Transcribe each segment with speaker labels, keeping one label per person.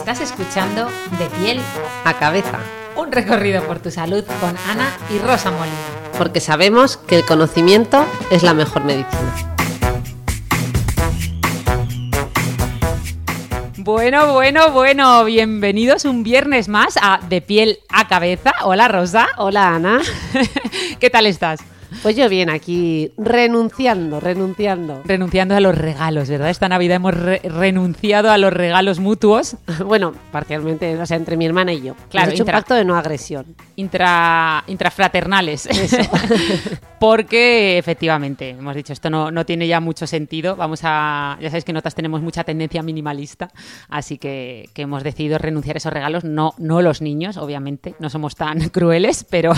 Speaker 1: Estás escuchando De piel a cabeza, un recorrido por tu salud con Ana y Rosa Molina.
Speaker 2: porque sabemos que el conocimiento es la mejor medicina.
Speaker 1: Bueno, bueno, bueno, bienvenidos un viernes más a De piel a cabeza. Hola Rosa,
Speaker 2: Hola Ana,
Speaker 1: ¿qué tal estás?
Speaker 2: Pues yo bien aquí renunciando, renunciando.
Speaker 1: Renunciando a los regalos, ¿verdad? Esta Navidad hemos re- renunciado a los regalos mutuos
Speaker 2: Bueno, parcialmente, o sea, entre mi hermana y yo.
Speaker 1: Claro,
Speaker 2: Hemos hecho
Speaker 1: intra-
Speaker 2: un pacto de no agresión.
Speaker 1: intra, intrafraternales. Porque efectivamente, hemos dicho, esto no, no tiene ya mucho sentido. Vamos a. Ya sabéis que notas tenemos mucha tendencia minimalista, así que, que hemos decidido renunciar a esos regalos. No, no los niños, obviamente, no somos tan crueles, pero.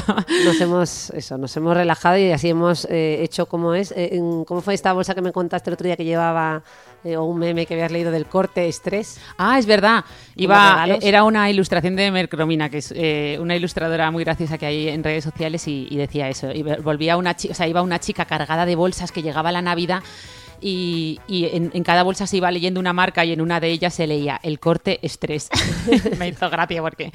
Speaker 2: Nos hemos, eso, nos hemos relajado y así hemos eh, hecho como es. eh, ¿Cómo fue esta bolsa que me contaste el otro día que llevaba, eh, o un meme que habías leído del corte estrés?
Speaker 1: Ah, es verdad. Iba, era una ilustración de Mercromina, que es eh, una ilustradora muy graciosa que hay en redes sociales y, y decía eso. Y volvía una chica, o sea, iba una chica cargada de bolsas que llegaba a la Navidad y, y en, en cada bolsa se iba leyendo una marca y en una de ellas se leía el corte estrés. Me hizo gracia porque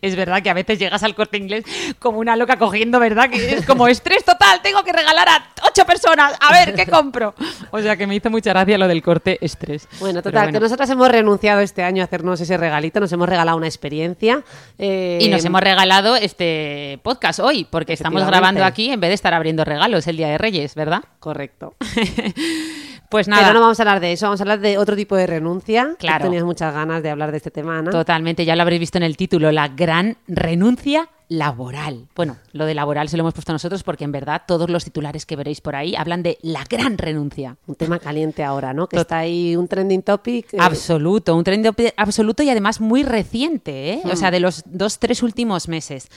Speaker 1: es verdad que a veces llegas al corte inglés como una loca cogiendo, ¿verdad? Que es como estrés total, tengo que regalar a ocho personas, a ver qué compro. O sea que me hizo mucha gracia lo del corte estrés.
Speaker 2: Bueno, total,
Speaker 1: bueno.
Speaker 2: que nosotras hemos renunciado este año a hacernos ese regalito, nos hemos regalado una experiencia. eh,
Speaker 1: Y nos hemos regalado este podcast hoy, porque estamos grabando aquí en vez de estar abriendo regalos el Día de Reyes, ¿verdad?
Speaker 2: Correcto.
Speaker 1: Pues nada,
Speaker 2: Pero no vamos a hablar de eso, vamos a hablar de otro tipo de renuncia.
Speaker 1: Claro.
Speaker 2: Tenías muchas ganas de hablar de este tema, Ana.
Speaker 1: totalmente, ya lo habréis visto en el título, la gran renuncia laboral. Bueno, lo de laboral se lo hemos puesto nosotros porque en verdad todos los titulares que veréis por ahí hablan de la gran renuncia.
Speaker 2: Un tema caliente ahora, ¿no? Que
Speaker 1: Tot-
Speaker 2: está ahí un trending topic. eh,
Speaker 1: Absoluto, un tren de- absoluto y además muy reciente, ¿eh? o sea, de los dos, tres últimos meses.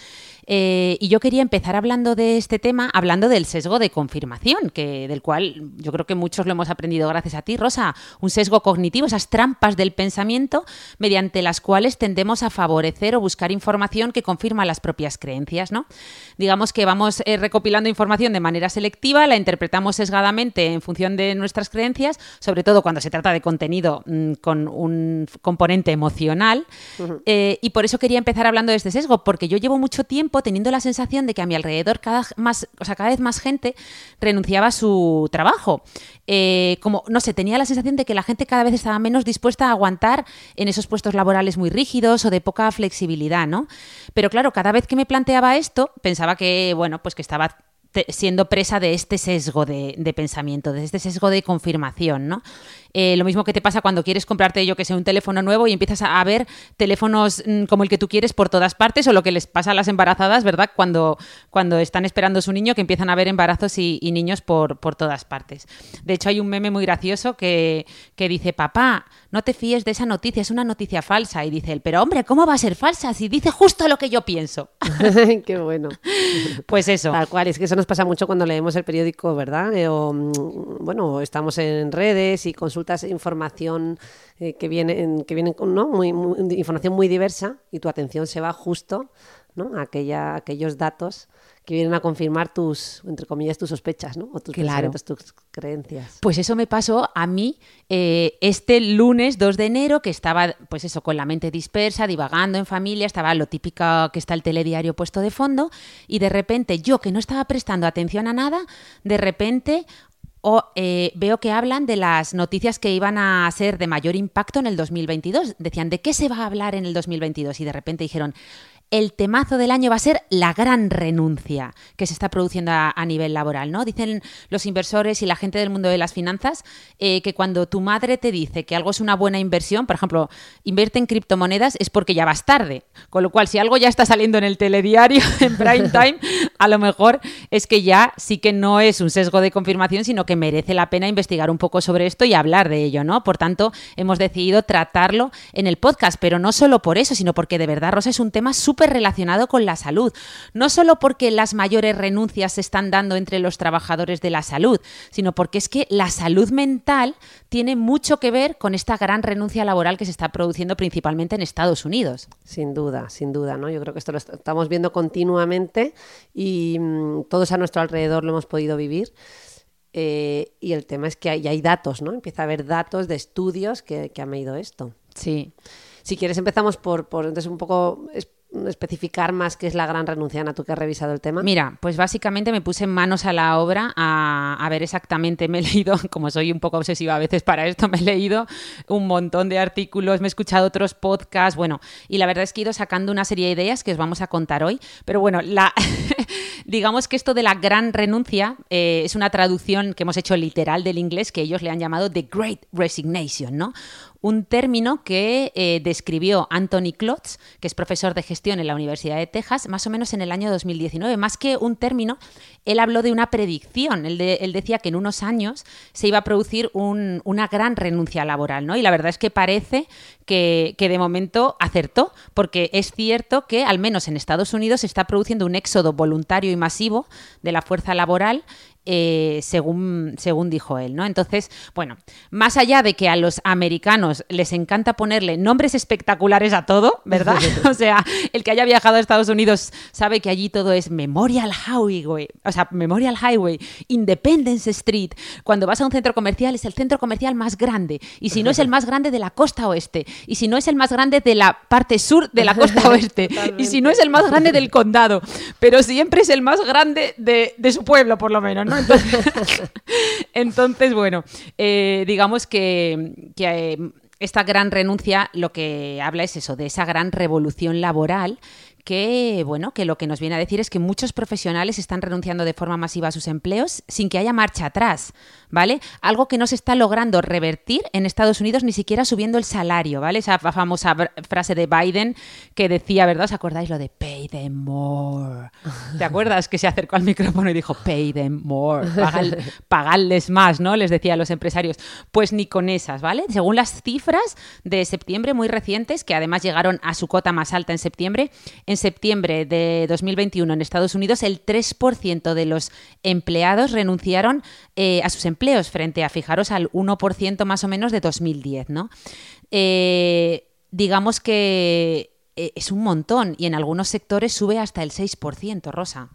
Speaker 1: Eh, y yo quería empezar hablando de este tema, hablando del sesgo de confirmación, que, del cual yo creo que muchos lo hemos aprendido gracias a ti, Rosa. Un sesgo cognitivo, esas trampas del pensamiento mediante las cuales tendemos a favorecer o buscar información que confirma las propias creencias, ¿no? Digamos que vamos eh, recopilando información de manera selectiva, la interpretamos sesgadamente en función de nuestras creencias, sobre todo cuando se trata de contenido mm, con un componente emocional. Eh, y por eso quería empezar hablando de este sesgo, porque yo llevo mucho tiempo teniendo la sensación de que a mi alrededor cada, más, o sea, cada vez más gente renunciaba a su trabajo. Eh, como, no sé, tenía la sensación de que la gente cada vez estaba menos dispuesta a aguantar en esos puestos laborales muy rígidos o de poca flexibilidad, ¿no? Pero claro, cada vez que me planteaba esto, pensaba que, bueno, pues que estaba siendo presa de este sesgo de, de pensamiento, de este sesgo de confirmación, ¿no? Eh, lo mismo que te pasa cuando quieres comprarte, yo que sé, un teléfono nuevo y empiezas a, a ver teléfonos mm, como el que tú quieres por todas partes o lo que les pasa a las embarazadas, ¿verdad? Cuando, cuando están esperando su niño, que empiezan a ver embarazos y, y niños por, por todas partes. De hecho, hay un meme muy gracioso que, que dice, papá, no te fíes de esa noticia, es una noticia falsa. Y dice él, pero hombre, ¿cómo va a ser falsa si dice justo lo que yo pienso?
Speaker 2: Qué bueno.
Speaker 1: Pues eso.
Speaker 2: Tal cual, es que eso nos pasa mucho cuando leemos el periódico, ¿verdad? Eh, o, mm, bueno, estamos en redes y consultas información eh, que viene, en- que viene con, ¿no? Muy, muy- información muy diversa y tu atención se va justo ¿no? a aquella, aquellos datos que vienen a confirmar tus, entre comillas, tus sospechas, ¿no? O tus
Speaker 1: Claro.
Speaker 2: pensamientos, tus creencias.
Speaker 1: Pues eso me pasó a mí eh, este lunes 2 de enero, que estaba, pues eso, con la mente dispersa, divagando en familia, estaba lo típico que está el telediario puesto de fondo, y de repente yo, que no estaba prestando atención a nada, de repente o, eh, veo que hablan de las noticias que iban a ser de mayor impacto en el 2022. Decían, ¿de qué se va a hablar en el 2022? Y de repente dijeron, el temazo del año va a ser la gran renuncia que se está produciendo a, nivel laboral, ¿no? Dicen los inversores y la gente del mundo de las finanzas eh, que cuando tu madre te dice que algo es una buena inversión, por ejemplo, invierte en criptomonedas, es porque ya vas tarde. Con lo cual, si algo ya está saliendo en el telediario, en prime time, a lo mejor es que ya sí que no es un sesgo de confirmación, sino que merece la pena investigar un poco sobre esto y hablar de ello, ¿no? Por tanto, hemos decidido tratarlo en el podcast, pero no solo por eso, sino porque de verdad, Rosa, es un tema súper relacionado con la salud. No solo porque las mayores renuncias se están dando entre los trabajadores de la salud, sino porque es que la salud mental tiene mucho que ver con esta gran renuncia laboral que se está produciendo principalmente en Estados Unidos.
Speaker 2: Sin duda, sin duda, ¿no? Yo creo que esto lo estamos viendo continuamente y mm, todos a nuestro alrededor lo hemos podido vivir. Eh, y el tema es que hay, hay, datos, ¿no? Empieza a haber datos de estudios que, que han medido esto.
Speaker 1: Sí.
Speaker 2: Si quieres empezamos por, por entonces un poco especificar más qué es la gran renuncia, Ana, tú que has revisado el tema?
Speaker 1: Mira, pues básicamente me puse manos a la obra a, ver exactamente, me he leído, como soy un poco obsesiva a veces para esto, me he leído un montón de artículos, me he escuchado otros podcasts, bueno, y la verdad es que he ido sacando una serie de ideas que os vamos a contar hoy, pero bueno, digamos que esto de la gran renuncia eh, es una traducción que hemos hecho literal del inglés que ellos le han llamado The Great Resignation, ¿no? Un término que eh, describió Anthony Klotz, que es profesor de gestión en la Universidad de Texas, más o menos en el año 2019. Más que un término, él habló de una predicción. Él, decía que en unos años se iba a producir una gran renuncia laboral, ¿no? Y la verdad es que parece que, que, de momento acertó, porque es cierto que al menos en Estados Unidos se está produciendo un éxodo voluntario y masivo de la fuerza laboral eh, según, según dijo él, ¿no? Entonces, bueno, más allá de que a los americanos les encanta ponerle nombres espectaculares a todo, ¿verdad? o sea, el que haya viajado a Estados Unidos sabe que allí todo es Memorial Highway, o sea, Memorial Highway, Independence Street. Cuando vas a un centro comercial es el centro comercial más grande, y si no es el más grande de la costa oeste, y si no es el más grande de la parte sur de la costa oeste, y si no es el más grande del condado, pero siempre es el más grande de, de su pueblo, por lo menos, ¿no? Entonces, bueno, eh, digamos que, eh, esta gran renuncia lo que habla es eso, de esa gran revolución laboral que, bueno, que lo que nos viene a decir es que muchos profesionales están renunciando de forma masiva a sus empleos sin que haya marcha atrás, ¿vale? Algo que no se está logrando revertir en Estados Unidos ni siquiera subiendo el salario, ¿vale? Esa famosa frase de Biden que decía, ¿verdad? ¿Os acordáis lo de pay them more? ¿Te acuerdas que se acercó al micrófono y dijo pay them more? pagarles más, ¿no? Les decía a los empresarios. Pues ni con esas, ¿vale? Según las cifras de septiembre muy recientes, que además llegaron a su cota más alta en septiembre, en septiembre de 2021 en Estados Unidos, el 3% de los empleados renunciaron eh, a sus empleos frente a, fijaros, al 1% más o menos de 2010, ¿no? Eh, digamos que eh, es un montón y en algunos sectores sube hasta el 6%, Rosa.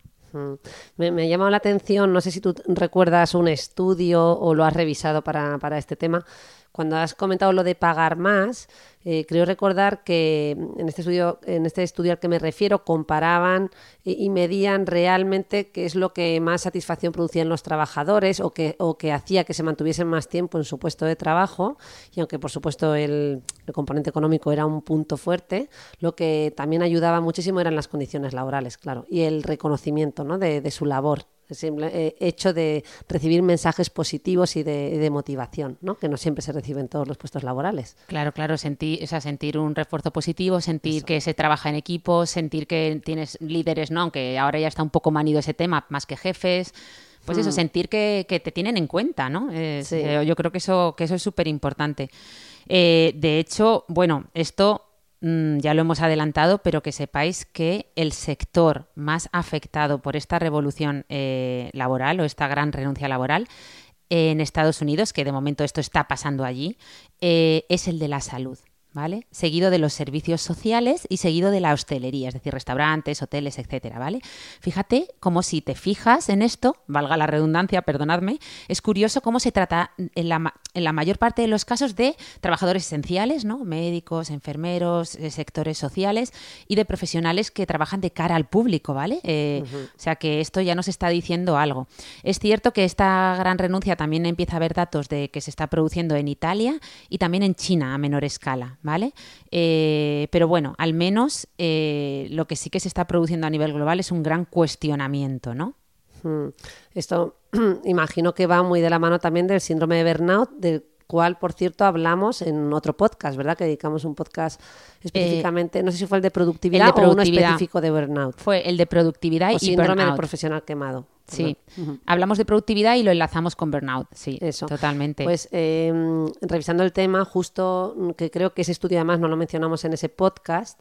Speaker 2: Me, me, ha llamado la atención, no sé si tú recuerdas un estudio o lo has revisado para, para este tema, cuando has comentado lo de pagar más, eh, creo recordar que en este estudio, en este estudio al que me refiero, comparaban y, medían realmente qué es lo que más satisfacción producían los trabajadores o que, o que hacía que se mantuviesen más tiempo en su puesto de trabajo. Y aunque por supuesto el, componente económico era un punto fuerte, lo que también ayudaba muchísimo eran las condiciones laborales, claro, y el reconocimiento ¿no? de, de su labor el hecho de recibir mensajes positivos y de, motivación, ¿no? que no siempre se reciben todos los puestos laborales.
Speaker 1: Claro, claro, sentir, o sentir un refuerzo positivo, sentir que se trabaja en equipo, sentir que tienes líderes, ¿no? aunque ahora ya está un poco manido ese tema, más que jefes. Pues eso, hmm. sentir que, te tienen en cuenta, ¿no? Eh, yo creo que eso, que eso es súper importante. Eh, de hecho, bueno, esto Mm, ya lo hemos adelantado, pero que sepáis que el sector más afectado por esta revolución eh, laboral o esta gran renuncia laboral en Estados Unidos, que de momento esto está pasando allí, eh, es el de la salud. ¿Vale? Seguido de los servicios sociales y seguido de la hostelería, es decir, restaurantes, hoteles, etcétera, ¿vale? Fíjate como si te fijas en esto, valga la redundancia, perdonadme, es curioso cómo se trata en la, en la mayor parte de los casos de trabajadores esenciales, ¿no? Médicos, enfermeros, eh, sectores sociales y de profesionales que trabajan de cara al público, ¿vale? Eh, o sea que esto ya nos está diciendo algo. Es cierto que esta gran renuncia también empieza a haber datos de que se está produciendo en Italia y también en China a menor escala. ¿Vale? Eh, pero bueno, al menos eh, lo que sí que se está produciendo a nivel global es un gran cuestionamiento, ¿no?
Speaker 2: Mm. Esto imagino que va muy de la mano también del síndrome de burnout, del cual, por cierto, hablamos en otro podcast, ¿verdad? Que dedicamos un podcast específicamente, no sé si fue el de productividad,
Speaker 1: el de productividad.
Speaker 2: o uno específico de burnout.
Speaker 1: Fue el de productividad
Speaker 2: o
Speaker 1: y
Speaker 2: síndrome
Speaker 1: burnout.
Speaker 2: del profesional quemado.
Speaker 1: Sí, hablamos de productividad y lo enlazamos con burnout, sí,
Speaker 2: Eso.
Speaker 1: totalmente.
Speaker 2: Pues eh, revisando el tema, justo mm, que creo que ese estudio además no lo mencionamos en ese podcast,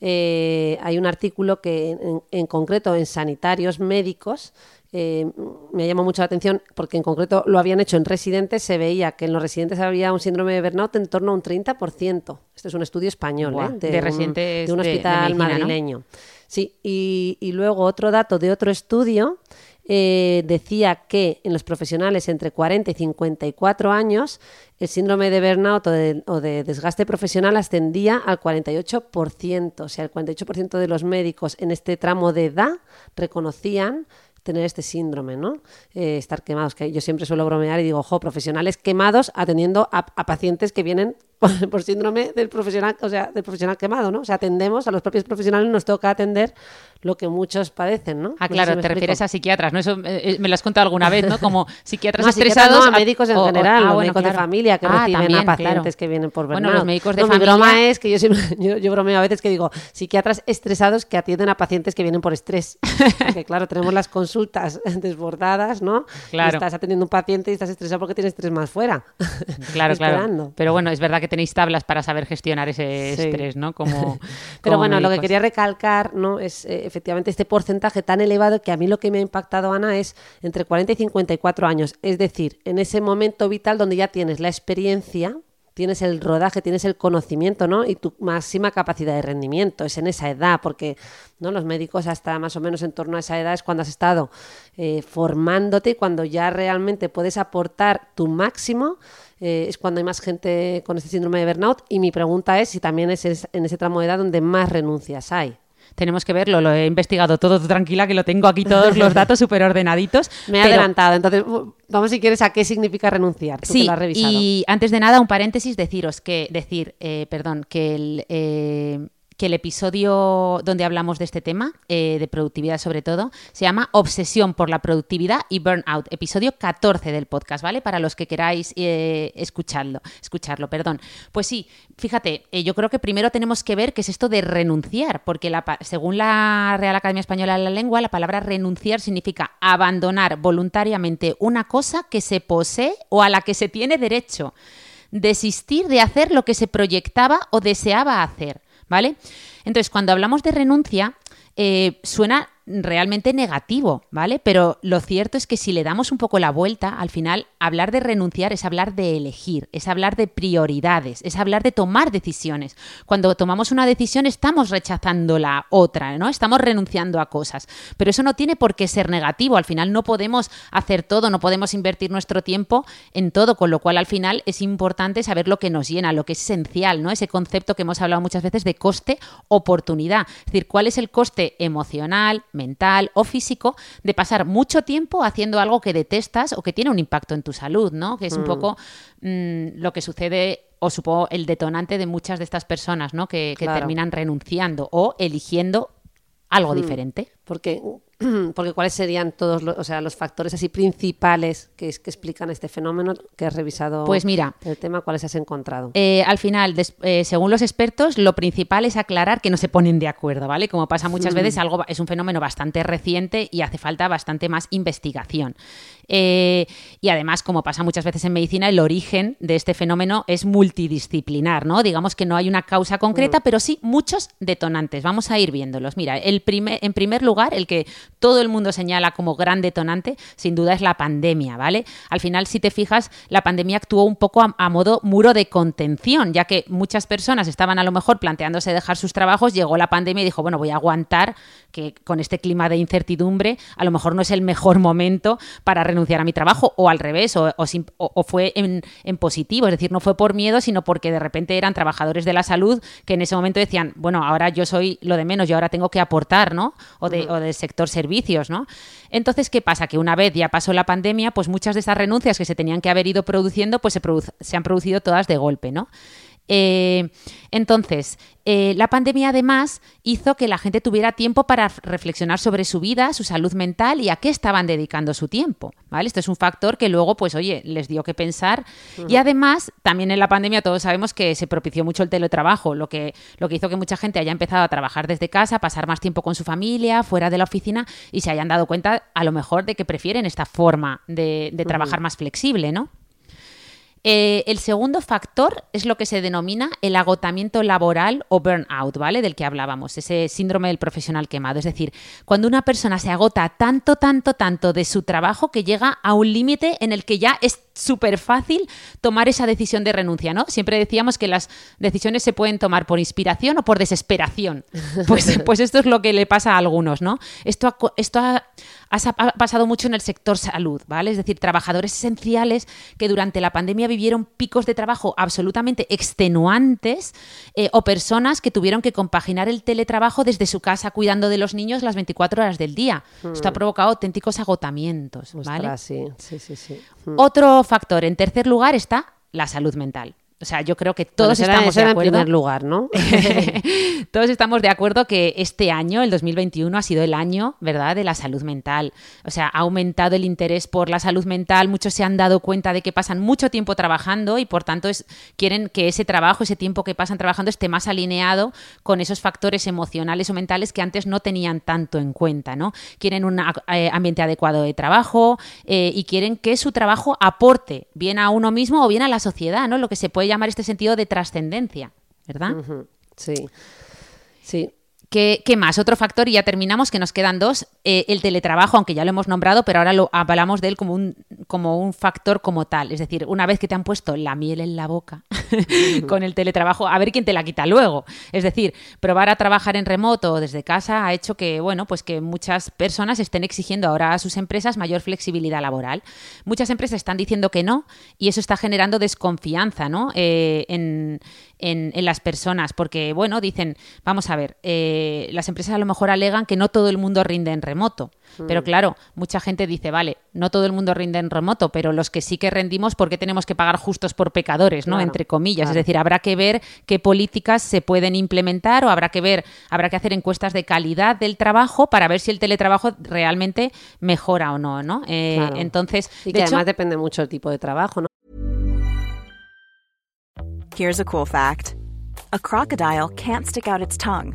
Speaker 2: eh, hay un artículo que en, en concreto en sanitarios médicos eh, me llamó mucho la atención porque en concreto lo habían hecho en residentes, se veía que en los residentes había un síndrome de burnout en torno a un 30%. Este es un estudio español, ¿eh?
Speaker 1: de
Speaker 2: un-
Speaker 1: residentes
Speaker 2: de un
Speaker 1: de- de
Speaker 2: hospital madrileño. Sí, y, y luego otro dato de otro estudio eh, decía que en los profesionales entre 40 y 54 años el síndrome de burnout o de, o de desgaste profesional ascendía al 48%. O sea, el 48% de los médicos en este tramo de edad reconocían tener este síndrome, ¿no? Eh, estar quemados, que yo siempre suelo bromear y digo, ojo, profesionales quemados atendiendo a, a pacientes que vienen por, por síndrome del profesional, o sea, del profesional quemado, ¿no? O sea, atendemos a los propios profesionales, nos toca atender lo que muchos padecen, ¿no?
Speaker 1: Ah,
Speaker 2: No sé
Speaker 1: claro,
Speaker 2: si
Speaker 1: te refieres a psiquiatras, ¿no? Eso eh, eh, me lo has contado alguna vez, ¿no? Como psiquiatras
Speaker 2: No, a psiquiatras
Speaker 1: estresados.
Speaker 2: no, a médicos en
Speaker 1: o- o-
Speaker 2: general,
Speaker 1: ah,
Speaker 2: los
Speaker 1: bueno,
Speaker 2: médicos de
Speaker 1: claro.
Speaker 2: familia que
Speaker 1: Ah,
Speaker 2: reciben
Speaker 1: también,
Speaker 2: a pacientes
Speaker 1: claro.
Speaker 2: que vienen por burnout.
Speaker 1: Bueno, los médicos de familia...
Speaker 2: Mi broma es que yo, siempre, yo, yo bromeo a veces que digo, psiquiatras estresados que atienden a pacientes que vienen por estrés. Porque claro, tenemos las consultas desbordadas, ¿no?
Speaker 1: Claro.
Speaker 2: Y estás atendiendo a un paciente y estás estresado porque tienes estrés más fuera.
Speaker 1: Claro, claro. Pero bueno, es verdad que tenéis tablas para saber gestionar ese
Speaker 2: Sí.
Speaker 1: estrés, ¿no? Como,
Speaker 2: Pero
Speaker 1: como
Speaker 2: bueno, lo que quería recalcar ¿no? es eh, efectivamente este porcentaje tan elevado que a mí lo que me ha impactado, Ana, es entre 40 y 54 años. Es decir, en ese momento vital donde ya tienes la experiencia, tienes el rodaje, tienes el conocimiento, ¿no? Y tu máxima capacidad de rendimiento es en esa edad, porque ¿no? los médicos hasta más o menos en torno a esa edad es cuando has estado eh, formándote y cuando ya realmente puedes aportar tu máximo. Eh, es cuando hay más gente con este síndrome de burnout y mi pregunta es si también es en ese tramo de edad donde más renuncias hay.
Speaker 1: Tenemos que verlo, lo he investigado todo, tranquila, que lo tengo aquí todos los datos súper ordenaditos.
Speaker 2: Me he
Speaker 1: pero-
Speaker 2: adelantado, entonces uh, vamos si quieres a qué significa renunciar. Tú que
Speaker 1: Sí,
Speaker 2: lo has revisado.
Speaker 1: y antes de nada, un paréntesis, deciros que, decir, eh, perdón, que el, eh, que el episodio donde hablamos de este tema, eh, de productividad sobre todo, se llama Obsesión por la productividad y Burnout, episodio 14 del podcast, ¿vale? Para los que queráis eh, escucharlo, escucharlo, perdón. Pues sí, fíjate, eh, yo creo que primero tenemos que ver qué es esto de renunciar, porque la según la Real Academia Española de la Lengua, la palabra renunciar significa abandonar voluntariamente una cosa que se posee o a la que se tiene derecho desistir de hacer lo que se proyectaba o deseaba hacer, ¿vale? Entonces, cuando hablamos de renuncia, eh, suena realmente negativo, ¿vale? Pero lo cierto es que si le damos un poco la vuelta, al final hablar de renunciar es hablar de elegir, es hablar de prioridades, es hablar de tomar decisiones. Cuando tomamos una decisión estamos rechazando la otra, ¿no? Estamos renunciando a cosas. Pero eso no tiene por qué ser negativo, al final no podemos hacer todo, no podemos invertir nuestro tiempo en todo, con lo cual al final es importante saber lo que nos llena, lo que es esencial, ¿no? Ese concepto que hemos hablado muchas veces de coste-oportunidad. Es decir, cuál es el coste emocional, mental o físico de pasar mucho tiempo haciendo algo que detestas o que tiene un impacto en tu salud, ¿no? Que es un poco mm, lo que sucede o supongo el detonante de muchas de estas personas, ¿no? Que, que
Speaker 2: Claro.
Speaker 1: terminan renunciando o eligiendo algo diferente.
Speaker 2: Porque, porque cuáles serían todos los, o sea, los factores así principales que, explican este fenómeno que has revisado
Speaker 1: Pues mira,
Speaker 2: el tema, cuáles has encontrado.
Speaker 1: Eh, al final, des- eh, según los expertos, lo principal es aclarar que no se ponen de acuerdo, ¿vale? Como pasa muchas veces, algo es un fenómeno bastante reciente y hace falta bastante más investigación. Eh, y además, como pasa muchas veces en medicina, el origen de este fenómeno es multidisciplinar, ¿no? Digamos que no hay una causa concreta, pero sí muchos detonantes. Vamos a ir viéndolos. Mira, el primer, en primer lugar, el que todo el mundo señala como gran detonante, sin duda es la pandemia, ¿vale? Al final, si te fijas, la pandemia actuó un poco a, a modo muro de contención, ya que muchas personas estaban a lo mejor planteándose dejar sus trabajos, llegó la pandemia y dijo, bueno, voy a aguantar que con este clima de incertidumbre a lo mejor no es el mejor momento para renunciar a mi trabajo, o al revés, o, fue en, en positivo, es decir, no fue por miedo, sino porque de repente eran trabajadores de la salud que en ese momento decían, bueno, ahora yo soy lo de menos, yo ahora tengo que aportar, ¿no? O, de, o del sector servicios, ¿no? Entonces, ¿qué pasa? Que una vez ya pasó la pandemia, pues muchas de esas renuncias que se tenían que haber ido produciendo, pues se han producido todas de golpe, ¿no? Eh, entonces, eh, la pandemia además hizo que la gente tuviera tiempo para reflexionar sobre su vida, su salud mental y a qué estaban dedicando su tiempo. ¿vale? Esto es un factor que luego, pues, oye, les dio que pensar. Y además, también en la pandemia todos sabemos que se propició mucho el teletrabajo, lo que, lo que hizo que mucha gente haya empezado a trabajar desde casa, pasar más tiempo con su familia, fuera de la oficina y se hayan dado cuenta a lo mejor de que prefieren esta forma de, trabajar más flexible, ¿no? Eh, el segundo factor es lo que se denomina el agotamiento laboral o burnout, ¿vale? Del que hablábamos, ese síndrome del profesional quemado. Es decir, cuando una persona se agota tanto, tanto, tanto de su trabajo que llega a un límite en el que ya es súper fácil tomar esa decisión de renuncia, ¿no? Siempre decíamos que las decisiones se pueden tomar por inspiración o por desesperación. Pues, pues esto es lo que le pasa a algunos, ¿no? Esto, esto ha, ha pasado mucho en el sector salud, ¿vale? Es decir, trabajadores esenciales que durante la pandemia vivieron picos de trabajo absolutamente extenuantes eh, o personas que tuvieron que compaginar el teletrabajo desde su casa cuidando de los niños las 24 horas del día. Esto ha hmm. provocado auténticos agotamientos, ¿vale?
Speaker 2: sí, sí, sí.
Speaker 1: Hmm. Otro factor, en tercer lugar, está la salud mental. O sea, yo creo que todos estamos de acuerdo.
Speaker 2: en primer lugar, ¿no?
Speaker 1: todos estamos de acuerdo que este año, el 2021, ha sido el año, ¿verdad?, de la salud mental. O sea, ha aumentado el interés por la salud mental. Muchos se han dado cuenta de que pasan mucho tiempo trabajando y, por tanto, es, quieren que ese trabajo, ese tiempo que pasan trabajando, esté más alineado con esos factores emocionales o mentales que antes no tenían tanto en cuenta, ¿no? Quieren un eh, ambiente adecuado de trabajo eh, y quieren que su trabajo aporte bien a uno mismo o bien a la sociedad, ¿no? Lo que se puede llamar este sentido de trascendencia, ¿verdad?
Speaker 2: Sí. Sí,
Speaker 1: ¿Qué, más? Otro factor, y ya terminamos, que nos quedan dos. Eh, el teletrabajo, aunque ya lo hemos nombrado, pero ahora lo hablamos de él como un, como un factor como tal. Es decir, una vez que te han puesto la miel en la boca con el teletrabajo, a ver quién te la quita luego. Es decir, probar a trabajar en remoto o desde casa ha hecho que, bueno, pues que muchas personas estén exigiendo ahora a sus empresas mayor flexibilidad laboral. Muchas empresas están diciendo que no, y eso está generando desconfianza ¿no? Eh, en, en, las personas, porque, bueno, dicen, vamos a ver, eh, las empresas a lo mejor alegan que no todo el mundo rinde en remoto. Pero mm. claro, mucha gente dice, vale, no todo el mundo rinde en remoto, pero los que sí que rendimos, ¿por qué tenemos que pagar justos por pecadores, no? Entre comillas. Es decir, habrá que ver qué políticas se pueden implementar o habrá que ver, habrá que hacer encuestas de calidad del trabajo para ver si el teletrabajo realmente mejora o no, ¿no? Eh, entonces,
Speaker 2: y que además depende mucho del tipo de trabajo, ¿no?
Speaker 3: Here's a cool fact. A crocodile can't stick out its tongue.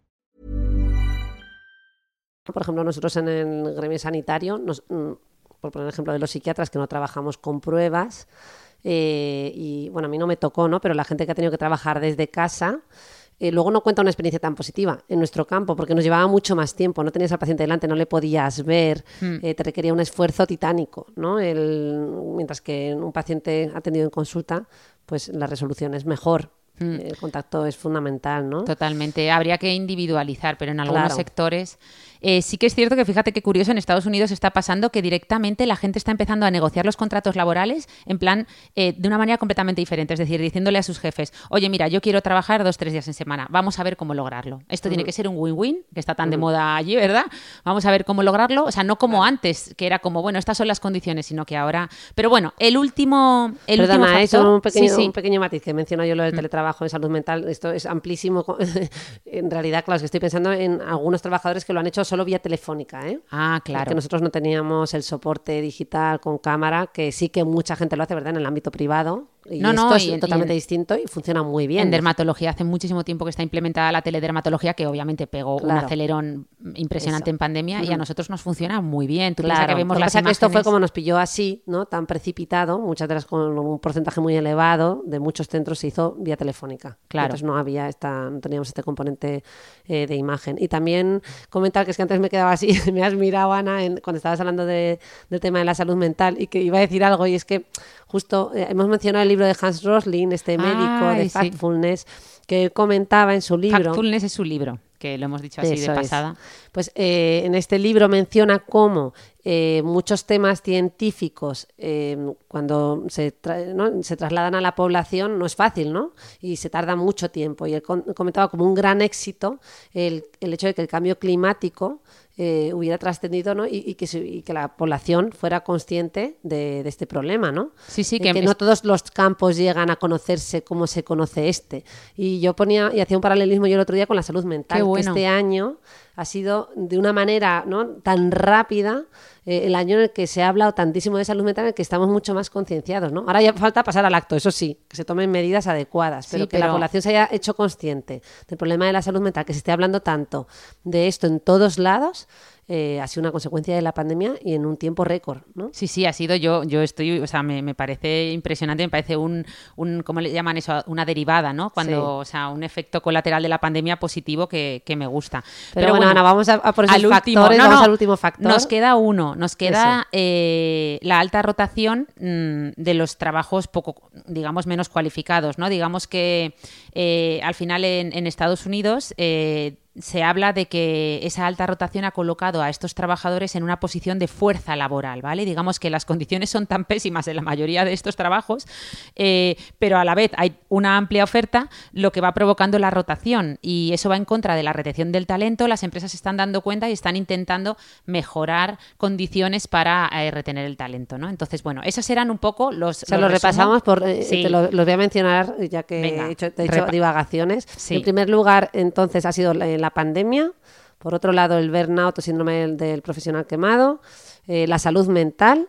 Speaker 2: Por ejemplo, nosotros en el gremio sanitario, nos, mm, por poner el ejemplo de los psiquiatras, que no trabajamos con pruebas, eh, y bueno, a mí no me tocó, ¿no? Pero la gente que ha tenido que trabajar desde casa, eh, luego no cuenta una experiencia tan positiva en nuestro campo, porque nos llevaba mucho más tiempo, no tenías al paciente delante, no le podías ver, hmm. eh, te requería un esfuerzo titánico, ¿no? El, mientras que un paciente atendido en consulta, pues la resolución es mejor, hmm. el contacto es fundamental, ¿no?
Speaker 1: Totalmente. Habría que individualizar, pero en algunos sectores eh, sí que es cierto que fíjate qué curioso, en Estados Unidos está pasando que directamente la gente está empezando a negociar los contratos laborales en plan eh, de una manera completamente diferente, es decir, diciéndole a sus jefes, oye, mira, yo quiero trabajar dos, tres días en semana, vamos a ver cómo lograrlo. Esto tiene que ser un win-win, que está tan de moda allí, ¿verdad? Vamos a ver cómo lograrlo, o sea, no como antes, que era como, bueno, estas son las condiciones, sino que ahora... Pero bueno, el último... El último
Speaker 2: factor... un pequeño, un pequeño matiz que menciono yo lo del mm. teletrabajo en salud mental, esto es amplísimo. en realidad, claro, es que estoy pensando en algunos trabajadores que lo han hecho solo vía telefónica ¿eh?
Speaker 1: Ah, claro.
Speaker 2: Porque nosotros no teníamos el soporte digital con cámara, que sí que mucha gente lo hace, ¿verdad? En el ámbito privado, Y
Speaker 1: No,
Speaker 2: esto
Speaker 1: no,
Speaker 2: es
Speaker 1: y en- y
Speaker 2: totalmente
Speaker 1: en-
Speaker 2: distinto y funciona muy bien.
Speaker 1: En dermatología hace muchísimo tiempo que está implementada la teledermatología, que obviamente pegó un acelerón impresionante
Speaker 2: Eso.
Speaker 1: en pandemia y a nosotros nos funciona muy bien. Tú
Speaker 2: Claro,
Speaker 1: que vemos las
Speaker 2: que esto fue como nos pilló así, ¿no? Tan precipitado, muchas de las con un porcentaje muy elevado de muchos centros se hizo vía telefónica.
Speaker 1: Claro.
Speaker 2: Entonces no había esta, no teníamos este componente eh, de imagen. Y también comentar que es que antes me quedaba así, me has mirado Ana en- cuando estabas hablando de- del tema de la salud mental y que iba a decir algo y es que justo eh, hemos mencionado el libro de Hans Rosling, este médico
Speaker 1: Ay,
Speaker 2: de
Speaker 1: sí.
Speaker 2: Factfulness, que comentaba en su libro.
Speaker 1: Factfulness es su libro, que lo hemos dicho así
Speaker 2: Eso
Speaker 1: de
Speaker 2: es.
Speaker 1: pasada.
Speaker 2: Pues eh, en este libro menciona cómo eh, muchos temas científicos, eh, cuando se, tra- ¿no? se trasladan a la población, no es fácil, ¿no? Y se tarda mucho tiempo. Y él comentaba como un gran éxito el, el hecho de que el cambio climático eh, hubiera trascendido ¿no? y, y que, y que la población fuera consciente de, de este problema, ¿no?
Speaker 1: Sí, sí, que
Speaker 2: que no todos los campos llegan a conocerse como se conoce este. Y yo ponía y hacía un paralelismo yo el otro día con la salud mental, que este año ha sido de una manera ¿no? tan rápida eh, el año en el que se ha hablado tantísimo de salud mental en el que estamos mucho más concienciados. ¿no? Ahora ya falta pasar al acto, eso sí, que se tomen medidas adecuadas,
Speaker 1: Sí,
Speaker 2: pero que la población se haya hecho consciente del problema de la salud mental, que se esté hablando tanto de esto en todos lados, eh, ha sido una consecuencia de la pandemia y en un tiempo récord. ¿no?
Speaker 1: Sí, sí, ha sido yo, yo estoy, o sea, me, me parece impresionante, me parece un, un, ¿cómo le llaman eso? Una derivada, ¿no? Cuando,
Speaker 2: Sí.
Speaker 1: o sea, un efecto colateral de la pandemia positivo que, que me gusta.
Speaker 2: Pero, bueno, Ana, vamos a, a por esos
Speaker 1: al último,
Speaker 2: factores,
Speaker 1: no,
Speaker 2: vamos
Speaker 1: no,
Speaker 2: al último factor.
Speaker 1: Nos queda uno, nos queda eh, la alta rotación mm, de los trabajos poco, digamos, menos cualificados, ¿no? Digamos que eh, al final en, en Estados Unidos eh, se habla de que esa alta rotación ha colocado a estos trabajadores en una posición de fuerza laboral, ¿vale? Digamos que las condiciones son tan pésimas en la mayoría de estos trabajos, eh, pero a la vez hay una amplia oferta, lo que va provocando la rotación y eso va en contra de la retención del talento. Las empresas se están dando cuenta y están intentando mejorar condiciones para eh, retener el talento, ¿no? Entonces, bueno, esos eran un poco los.
Speaker 2: O sea,
Speaker 1: los
Speaker 2: repasamos, por, eh,
Speaker 1: Sí.
Speaker 2: te lo- los voy a mencionar ya que
Speaker 1: Venga,
Speaker 2: he hecho, he divagaciones.
Speaker 1: Sí.
Speaker 2: En primer lugar, entonces, ha sido la, la pandemia. Por otro lado, el burnout o síndrome del, del profesional quemado, eh, la salud mental,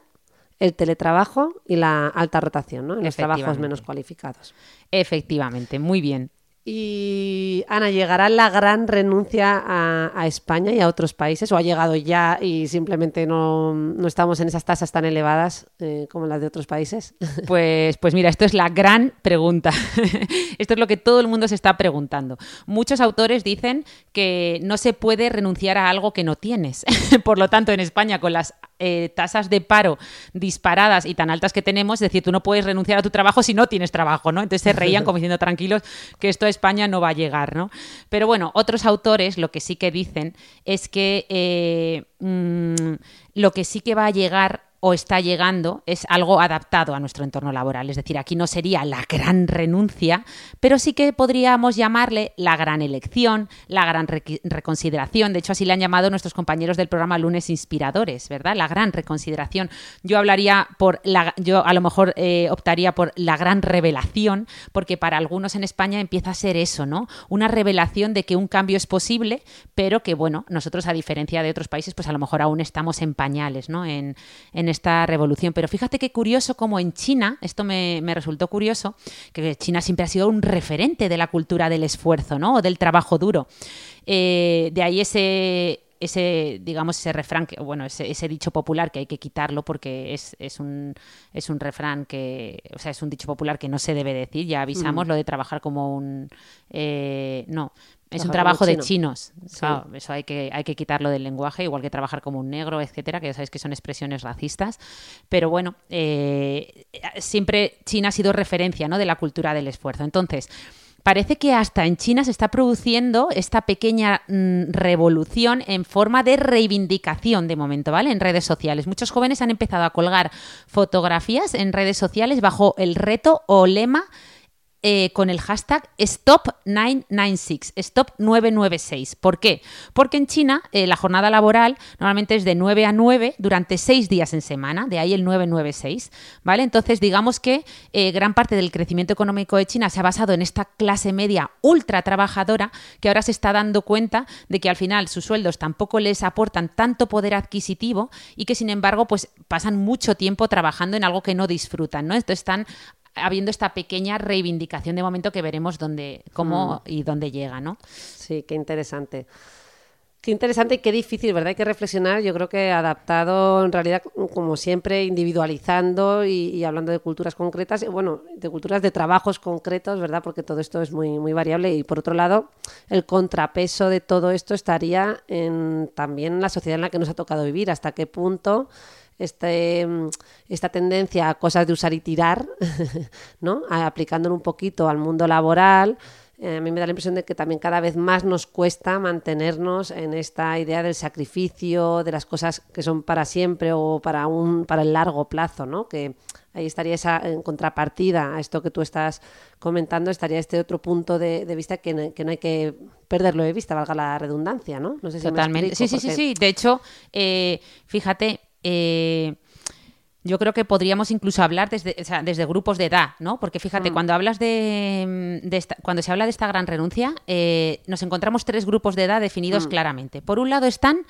Speaker 2: el teletrabajo y la alta rotación ¿no? en los trabajos menos cualificados.
Speaker 1: Efectivamente, muy bien.
Speaker 2: Y Ana, ¿llegará la gran renuncia a, a España y a otros países? ¿O ha llegado ya y simplemente no, no estamos en esas tasas tan elevadas eh, como las de otros países?
Speaker 1: Pues, pues mira, esto es la gran pregunta. esto es lo que todo el mundo se está preguntando. Muchos autores dicen que no se puede renunciar a algo que no tienes. Por lo tanto, en España, con las eh, tasas de paro disparadas y tan altas que tenemos, es decir, tú no puedes renunciar a tu trabajo si no tienes trabajo, ¿no? Entonces se reían como diciendo tranquilos que esto España no va a llegar, ¿no? Pero bueno, otros autores lo que sí que dicen es que eh, mm, lo que sí que va a llegar o está llegando es algo adaptado a nuestro entorno laboral. Es decir, aquí no sería la gran renuncia, pero sí que podríamos llamarle la gran elección, la gran reconsideración. De hecho, así le han llamado nuestros compañeros del programa Lunes Inspiradores, ¿verdad? La gran reconsideración. Yo hablaría por la, yo a lo mejor eh, optaría por la gran revelación, porque para algunos en España empieza a ser eso, ¿no? Una revelación de que un cambio es posible, pero que, bueno, nosotros a diferencia de otros países, pues a lo mejor aún estamos en pañales, ¿no? Esta revolución. Pero fíjate qué curioso como en China, esto me, me resultó curioso, que China siempre ha sido un referente de la cultura del esfuerzo, ¿no? O del trabajo duro. Eh, de ahí ese ese, digamos, ese refrán, que, bueno, ese, ese dicho popular que hay que quitarlo porque es, es, un, es un refrán que, o sea, es un dicho popular que no se debe decir, ya avisamos lo de trabajar como un, eh, no, es un trabajo de
Speaker 2: chino.
Speaker 1: chinos.
Speaker 2: Sí.
Speaker 1: Claro, eso hay que, hay que quitarlo del lenguaje, igual que trabajar como un negro, etcétera, que ya sabéis que son expresiones racistas. Pero bueno, eh, siempre China ha sido referencia ¿no? de la cultura del esfuerzo. Entonces, parece que hasta en China se está produciendo esta pequeña mm, revolución en forma de reivindicación de momento, ¿vale? En redes sociales. Muchos jóvenes han empezado a colgar fotografías en redes sociales bajo el reto o lema eh, con el hashtag Stop996, Stop996. ¿Por qué? Porque en China eh, la jornada laboral normalmente es de 9 a 9 durante 6 días en semana, de ahí el 996, ¿vale? Entonces digamos que eh, gran parte del crecimiento económico de China se ha basado en esta clase media ultra trabajadora que ahora se está dando cuenta de que al final sus sueldos tampoco les aportan tanto poder adquisitivo y que sin embargo pues pasan mucho tiempo trabajando en algo que no disfrutan, ¿no? Entonces están habiendo esta pequeña reivindicación de momento que veremos dónde, cómo mm. y dónde llega, ¿no?
Speaker 2: Sí, qué interesante. Qué interesante y qué difícil, ¿verdad? Hay que reflexionar, yo creo que adaptado en realidad, como siempre, individualizando y, hablando de culturas concretas, bueno, de culturas de trabajos concretos, ¿verdad? Porque todo esto es muy, muy variable y por otro lado, el contrapeso de todo esto estaría en también la sociedad en la que nos ha tocado vivir, hasta qué punto este, esta tendencia a cosas de usar y tirar, ¿no? aplicándolo un poquito al mundo laboral, eh, a mí me da la impresión de que también cada vez más nos cuesta mantenernos en esta idea del sacrificio, de las cosas que son para siempre o para un para el largo plazo, ¿no? Que ahí estaría esa en contrapartida a esto que tú estás comentando, estaría este otro punto de, vista que no, hay que perderlo de vista, valga la redundancia, ¿no?
Speaker 1: no sé si Totalmente. sí, sí, sí, sí. De hecho, eh, fíjate, eh, yo creo que podríamos incluso hablar desde, desde grupos de edad, ¿no? Porque fíjate, mm. cuando hablas de, cuando se habla de esta gran renuncia, eh, nos encontramos tres grupos de edad definidos mm. claramente. Por un lado están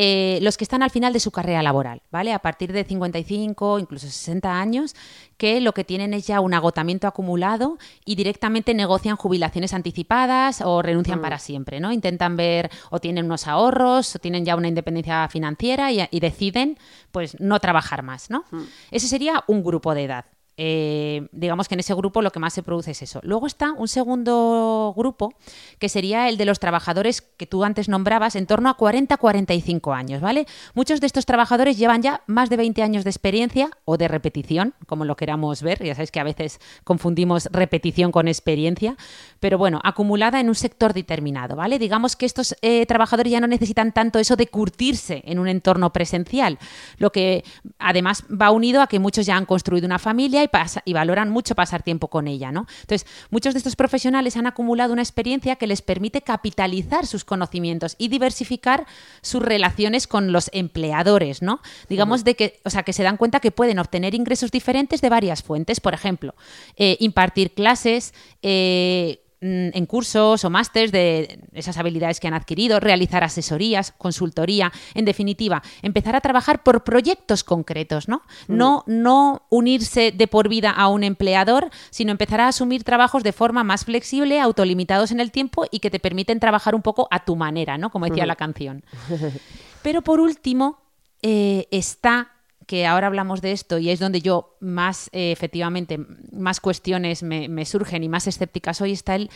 Speaker 1: eh, los que están al final de su carrera laboral, ¿vale? A partir de 55, incluso 60 años, que lo que tienen es ya un agotamiento acumulado y directamente negocian jubilaciones anticipadas o renuncian mm. para siempre, ¿no? Intentan ver o tienen unos ahorros o tienen ya una independencia financiera y, y deciden, pues, no trabajar más, ¿no? Mm. Ese sería un grupo de edad. Eh, digamos que en ese grupo lo que más se produce es eso. Luego está un segundo grupo, que sería el de los trabajadores que tú antes nombrabas, en torno a 40-45 años, ¿vale? Muchos de estos trabajadores llevan ya más de 20 años de experiencia o de repetición, como lo queramos ver. Ya sabéis que a veces confundimos repetición con experiencia, pero bueno, acumulada en un sector determinado, ¿vale? Digamos que estos eh, trabajadores ya no necesitan tanto eso de curtirse en un entorno presencial, lo que además va unido a que muchos ya han construido una familia y, valoran mucho pasar tiempo con ella, ¿no? Entonces, muchos de estos profesionales han acumulado una experiencia que les permite capitalizar sus conocimientos y diversificar sus relaciones con los empleadores, ¿no? Digamos de que, o sea, que se dan cuenta que pueden obtener ingresos diferentes de varias fuentes, por ejemplo, eh, impartir clases, eh, en cursos o másters de esas habilidades que han adquirido, realizar asesorías, consultoría, en definitiva, empezar a trabajar por proyectos concretos, ¿no? Mm. No, no unirse de por vida a un empleador, sino empezar a asumir trabajos de forma más flexible, autolimitados en el tiempo y que te permiten trabajar un poco a tu manera, ¿no? Como decía la canción. Pero por último, eh, está que ahora hablamos de esto y es donde yo más, eh, efectivamente, más cuestiones me, surgen y más escépticas soy, está el,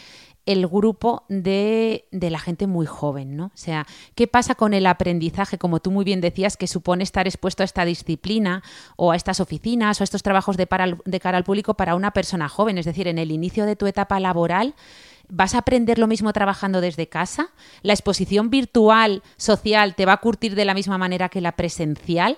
Speaker 1: el grupo de, de, la gente muy joven, ¿no? O sea, ¿qué pasa con el aprendizaje, como tú muy bien decías, que supone estar expuesto a esta disciplina o a estas oficinas o a estos trabajos de, cara al público para una persona joven? Es decir, en el inicio de tu etapa laboral, ¿Vas a aprender lo mismo trabajando desde casa? ¿La exposición virtual, social, te va a curtir de la misma manera que la presencial?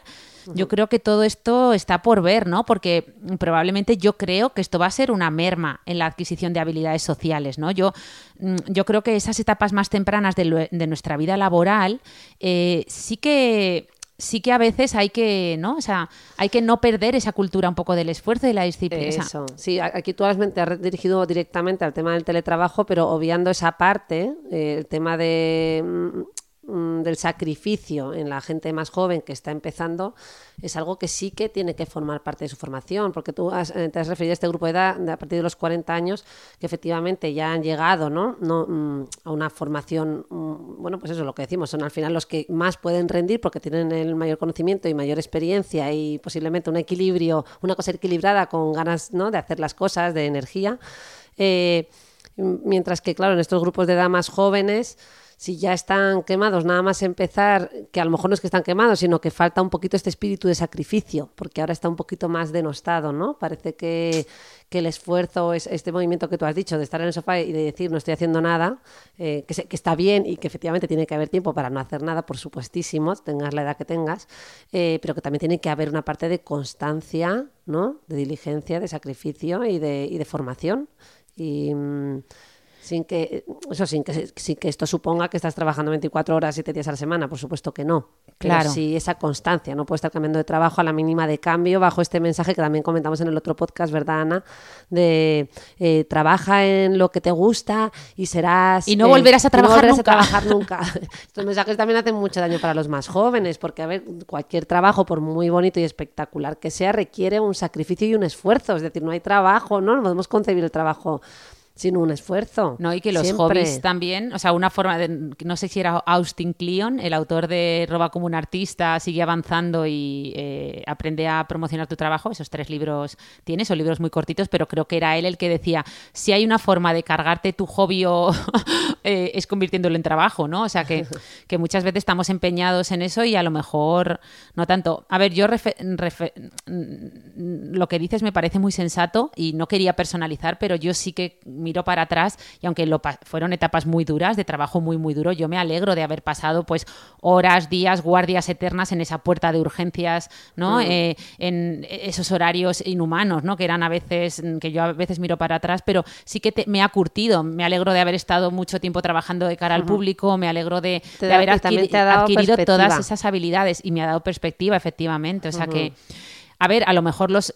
Speaker 1: Yo creo que todo esto está por ver, ¿no? Porque probablemente yo creo que esto va a ser una merma en la adquisición de habilidades sociales, ¿no? Yo, mm, yo creo que esas etapas más tempranas de, nuestra vida laboral eh, sí que sí que a veces hay que, ¿no? O sea, hay que no perder esa cultura un poco del esfuerzo y la disciplina.
Speaker 2: Eso, sí, aquí tú has, dirigido directamente al tema del teletrabajo, pero obviando esa parte, eh, el tema de Mm, del sacrificio en la gente más joven que está empezando es algo que sí que tiene que formar parte de su formación, porque tú eh, te has referido a este grupo de edad a partir de los 40 años que efectivamente ya han llegado ¿no? No, mm, a una formación, mm, bueno, pues eso es lo que decimos, son al final los que más pueden rendir porque tienen el mayor conocimiento y mayor experiencia y posiblemente un equilibrio, una cosa equilibrada con ganas ¿no? de hacer las cosas, de energía. Eh, mientras que, claro, en estos grupos de edad más jóvenes, si ya están quemados, nada más empezar, que a lo mejor no es que están quemados, sino que falta un poquito este espíritu de sacrificio, porque ahora está un poquito más denostado, ¿no? Parece que, el esfuerzo, es este movimiento que tú has dicho, de estar en el sofá y de decir no estoy haciendo nada, eh, que, que, está bien y que efectivamente tiene que haber tiempo para no hacer nada, por supuestísimo, tengas la edad que tengas, eh, pero que también tiene que haber una parte de constancia, ¿no? De diligencia, de sacrificio y de, y de formación. Y. Mm, sin que eso sin que, sin que esto suponga que estás trabajando 24 horas, 7 días a la semana, por supuesto que no. Pero
Speaker 1: Claro.
Speaker 2: sí esa constancia, no puede estar cambiando de trabajo a la mínima de cambio bajo este mensaje que también comentamos en el otro podcast, ¿verdad, Ana? De eh, trabaja en lo que te gusta y serás...
Speaker 1: Y no
Speaker 2: eh,
Speaker 1: volverás a
Speaker 2: no
Speaker 1: trabajar
Speaker 2: a trabajar nunca. Estos mensajes también hacen mucho daño para los más jóvenes, porque, a ver, cualquier trabajo, por muy bonito y espectacular que sea, requiere un sacrificio y un esfuerzo. Es decir, no hay trabajo, ¿no? No podemos concebir el trabajo sin un esfuerzo.
Speaker 1: No, y que los
Speaker 2: Siempre.
Speaker 1: hobbies también, o sea, una forma de, no sé si era Austin Kleon, el autor de Roba como un artista, sigue avanzando y eh, aprende a promocionar tu trabajo, esos tres libros tiene, son libros muy cortitos, pero creo que era él el que decía, si hay una forma de cargarte tu hobby o eh, es convirtiéndolo en trabajo, ¿no? O sea, que, que muchas veces estamos empeñados en eso y a lo mejor no tanto. A ver, yo mm, lo que dices me parece muy sensato y no quería personalizar, pero yo sí que miro para atrás y aunque lo fueron etapas muy duras, de trabajo muy, muy duro, yo me alegro de haber pasado pues horas, días, guardias eternas en esa puerta de urgencias, ¿no? Eh, en esos horarios inhumanos, ¿no? Que eran a veces, mm, que yo a veces miro para atrás, pero sí que te- me ha curtido. Me alegro de haber estado mucho tiempo trabajando de cara al público, me alegro de,
Speaker 2: Te
Speaker 1: de
Speaker 2: da-
Speaker 1: haber adquiri- adquirido todas esas habilidades y me ha dado perspectiva, efectivamente. O sea que a ver, a lo mejor los,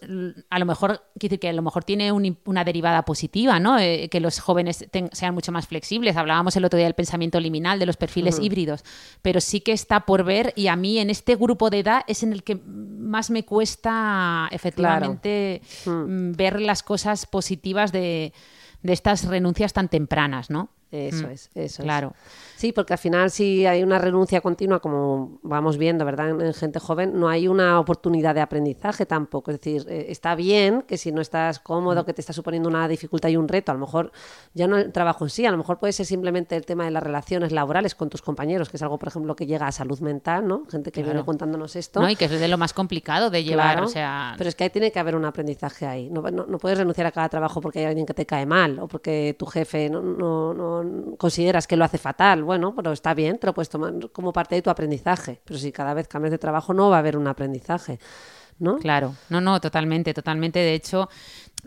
Speaker 1: a lo mejor, quiero decir que a lo mejor tiene un- una derivada positiva, ¿no? Eh, que los jóvenes ten- sean mucho más flexibles. Hablábamos el otro día del pensamiento liminal, de los perfiles híbridos, pero sí que está por ver y a mí en este grupo de edad es en el que más me cuesta efectivamente mm, ver las cosas positivas de, de estas renuncias tan tempranas, ¿no?
Speaker 2: Eso
Speaker 1: Mm,
Speaker 2: es, eso
Speaker 1: claro.
Speaker 2: es. Sí, porque al final si hay una renuncia continua, como vamos viendo, ¿verdad? En, en gente joven, no hay una oportunidad de aprendizaje tampoco. Es decir, eh, está bien que si no estás cómodo, que te está suponiendo una dificultad y un reto, a lo mejor ya no el trabajo en sí, a lo mejor puede ser simplemente el tema de las relaciones laborales con tus compañeros, que es algo, por ejemplo, que llega a salud mental, ¿no? Gente que viene contándonos esto.
Speaker 1: ¿no? Y que es de lo más complicado de llevar,
Speaker 2: Claro,
Speaker 1: o sea...
Speaker 2: Pero es que ahí tiene que haber un aprendizaje ahí. No, no- no puedes renunciar a cada trabajo porque hay alguien que te cae mal o porque tu jefe no, no- no consideras que lo hace fatal. Bueno, pero está bien, te lo puedes tomar como parte de tu aprendizaje. Pero si cada vez cambias de trabajo no va a haber un aprendizaje. ¿no?
Speaker 1: Claro, no, no, totalmente, totalmente. De hecho,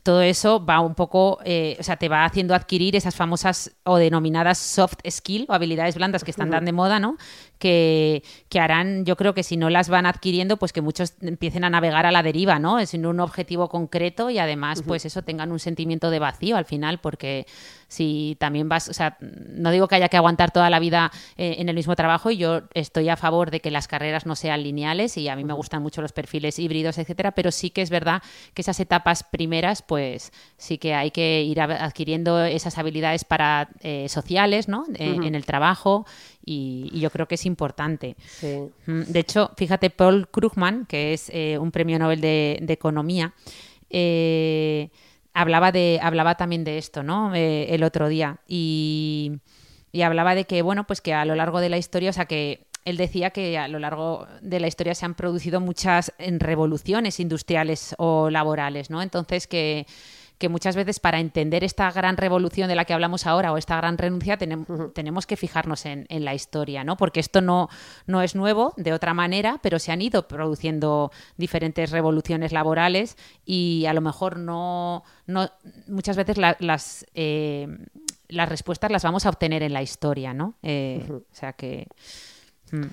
Speaker 1: todo eso va un poco, eh, o sea, te va haciendo adquirir esas famosas o denominadas soft skill o habilidades blandas que están tan de moda, ¿no? Que, que harán, yo creo que si no las van adquiriendo, pues que muchos empiecen a navegar a la deriva, ¿no? Sin un objetivo concreto y además, pues eso, tengan un sentimiento de vacío al final, porque si también vas, o sea, no digo que haya que aguantar toda la vida eh, en el mismo trabajo y yo estoy a favor de que las carreras no sean lineales y a mí me gustan mucho los perfiles híbridos, etcétera, pero sí que es verdad que esas etapas primeras, pues sí que hay que ir adquiriendo esas habilidades para eh, sociales, ¿no? Eh, En el trabajo y, y yo creo que es importante.
Speaker 2: Sí.
Speaker 1: Mm, De hecho, fíjate, Paul Krugman, que es eh, un premio Nobel de, de Economía, hablaba, de, hablaba también de esto, ¿no? El otro día. Y, y hablaba de que, bueno, pues que a lo largo de la historia, o sea, que él decía que a lo largo de la historia se han producido muchas revoluciones industriales o laborales, ¿no? Entonces que que muchas veces para entender esta gran revolución de la que hablamos ahora o esta gran renuncia tenem- tenemos que fijarnos en, en la historia, ¿no? Porque esto no, no es nuevo de otra manera, pero se han ido produciendo diferentes revoluciones laborales y a lo mejor no, no muchas veces la- las eh, las respuestas las vamos a obtener en la historia, ¿no? Eh, O sea que mm,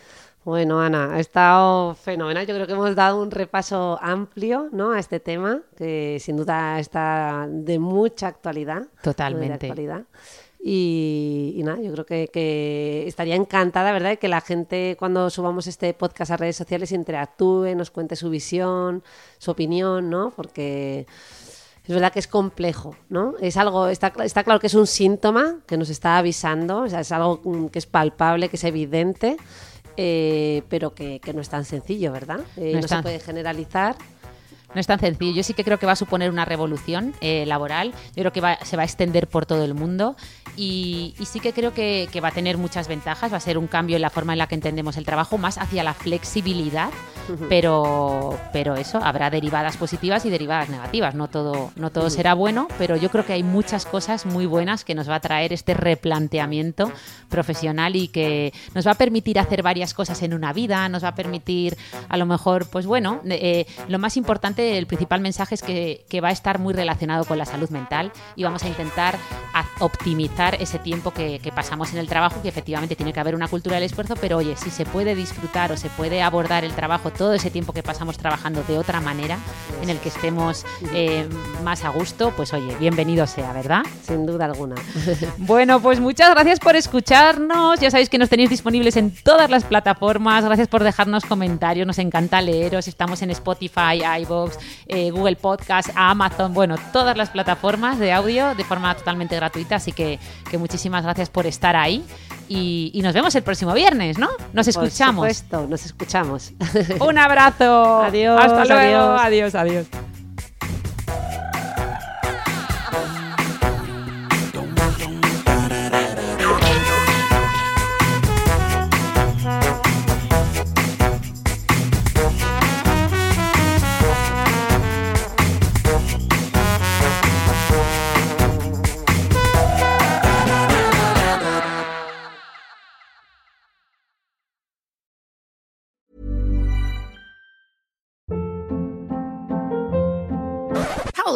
Speaker 2: Bueno, Ana, ha estado fenomenal. Yo creo que hemos dado un repaso amplio ¿no? a este tema, que sin duda está de mucha actualidad. de
Speaker 1: Totalmente.
Speaker 2: actualidad. Y, y nada, yo creo que, que estaría encantada, ¿verdad?, que la gente cuando subamos este podcast a redes sociales interactúe, nos cuente su visión, su opinión, ¿no? Porque es verdad que es complejo, ¿no? Es algo, está, está claro que es un síntoma que nos está avisando, o sea, es algo mm, que es palpable, que es evidente, eh, pero que, que no es tan sencillo, ¿verdad? Eh,
Speaker 1: No
Speaker 2: no se puede generalizar.
Speaker 1: No es tan sencillo. Yo sí que creo que va a suponer una revolución eh, laboral. Yo creo que va- se va a extender por todo el mundo y, y sí que creo que, que va a tener muchas ventajas. Va a ser un cambio en la forma en la que entendemos el trabajo, más hacia la flexibilidad, pero, pero eso, habrá derivadas positivas y derivadas negativas. No todo, no todo será bueno, pero yo creo que hay muchas cosas muy buenas que nos va a traer este replanteamiento profesional y que nos va a permitir hacer varias cosas en una vida, nos va a permitir a lo mejor, pues bueno, eh, lo más importante el principal mensaje es que, que, va a estar muy relacionado con la salud mental y vamos a intentar optimizar ese tiempo que, que, pasamos en el trabajo, que efectivamente tiene que haber una cultura del esfuerzo, pero oye, si se puede disfrutar o se puede abordar el trabajo, todo ese tiempo que pasamos trabajando de otra manera, en el que estemos eh, más a gusto, pues oye, bienvenido sea, ¿verdad?
Speaker 2: Sin duda alguna.
Speaker 1: bueno, pues muchas gracias por escucharnos. Ya sabéis que nos tenéis disponibles en todas las plataformas. Gracias por dejarnos comentarios. Nos encanta leeros. Estamos en Spotify, iVoox, eh, Google Podcast, Amazon, bueno, todas las plataformas de audio de forma totalmente gratuita. Así que, que muchísimas gracias por estar ahí. Y, y, nos vemos el próximo viernes, ¿no? Nos escuchamos.
Speaker 2: Por supuesto, nos escuchamos.
Speaker 1: Un abrazo.
Speaker 2: Adiós.
Speaker 1: Hasta luego. Adiós, adiós.